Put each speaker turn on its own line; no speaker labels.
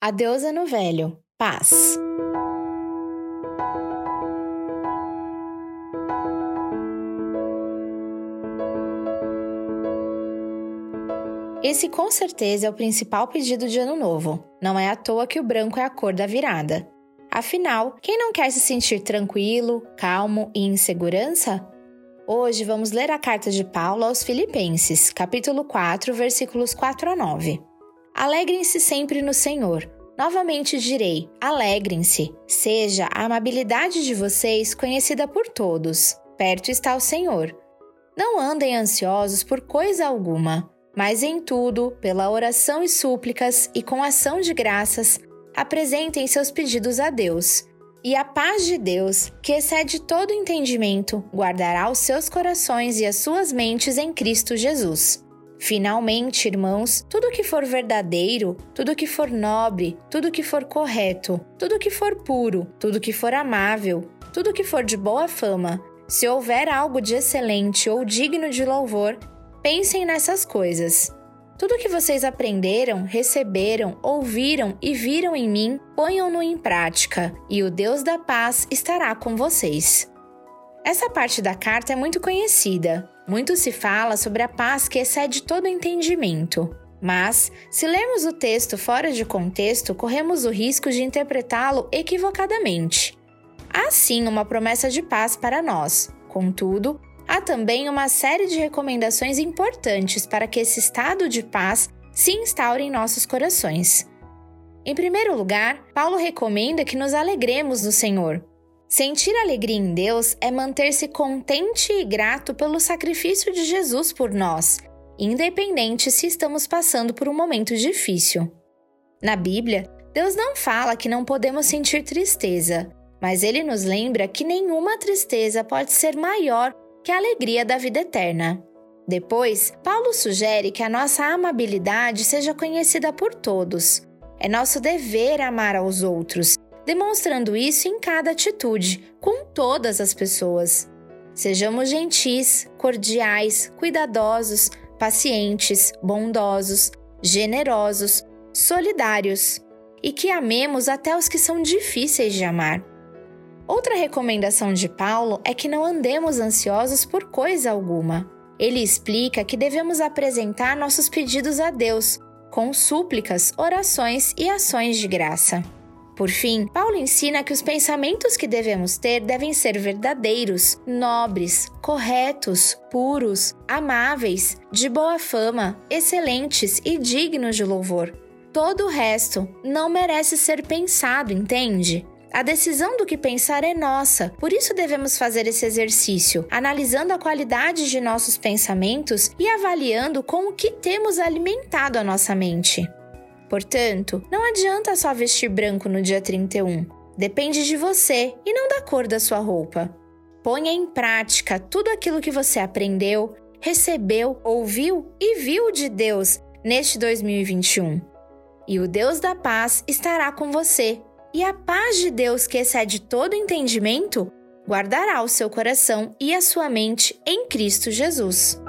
A deusa no velho. Paz. Esse com certeza é o principal pedido de Ano Novo. Não é à toa que o branco é a cor da virada. Afinal, quem não quer se sentir tranquilo, calmo e em segurança? Hoje vamos ler a carta de Paulo aos Filipenses, capítulo 4, versículos 4 a 9. Alegrem-se sempre no Senhor. Novamente direi: alegrem-se. Seja a amabilidade de vocês conhecida por todos. Perto está o Senhor. Não andem ansiosos por coisa alguma mas em tudo, pela oração e súplicas e com ação de graças, apresentem seus pedidos a Deus. E a paz de Deus, que excede todo entendimento, guardará os seus corações e as suas mentes em Cristo Jesus. Finalmente, irmãos, tudo que for verdadeiro, tudo que for nobre, tudo que for correto, tudo que for puro, tudo que for amável, tudo que for de boa fama, se houver algo de excelente ou digno de louvor, Pensem nessas coisas. Tudo que vocês aprenderam, receberam, ouviram e viram em mim, ponham-no em prática, e o Deus da paz estará com vocês. Essa parte da carta é muito conhecida. Muito se fala sobre a paz que excede todo entendimento. Mas, se lermos o texto fora de contexto, corremos o risco de interpretá-lo equivocadamente. Há sim uma promessa de paz para nós. Contudo, há também uma série de recomendações importantes para que esse estado de paz se instaure em nossos corações. Em primeiro lugar, Paulo recomenda que nos alegremos no Senhor. Sentir alegria em Deus é manter-se contente e grato pelo sacrifício de Jesus por nós, independente se estamos passando por um momento difícil. Na Bíblia, Deus não fala que não podemos sentir tristeza, mas ele nos lembra que nenhuma tristeza pode ser maior que a alegria da vida eterna. Depois, Paulo sugere que a nossa amabilidade seja conhecida por todos. É nosso dever amar aos outros, demonstrando isso em cada atitude, com todas as pessoas. Sejamos gentis, cordiais, cuidadosos, pacientes, bondosos, generosos, solidários e que amemos até os que são difíceis de amar. Outra recomendação de Paulo é que não andemos ansiosos por coisa alguma. Ele explica que devemos apresentar nossos pedidos a Deus, com súplicas, orações e ações de graça. Por fim, Paulo ensina que os pensamentos que devemos ter devem ser verdadeiros, nobres, corretos, puros, amáveis, de boa fama, excelentes e dignos de louvor. Todo o resto não merece ser pensado, entende? A decisão do que pensar é nossa, por isso devemos fazer esse exercício, analisando a qualidade de nossos pensamentos e avaliando com o que temos alimentado a nossa mente. Portanto, não adianta só vestir branco no dia 31. Depende de você e não da cor da sua roupa. Ponha em prática tudo aquilo que você aprendeu, recebeu, ouviu e viu de Deus neste 2021. E o Deus da paz estará com você e a paz de Deus, que excede todo entendimento, guardará o seu coração e a sua mente em Cristo Jesus.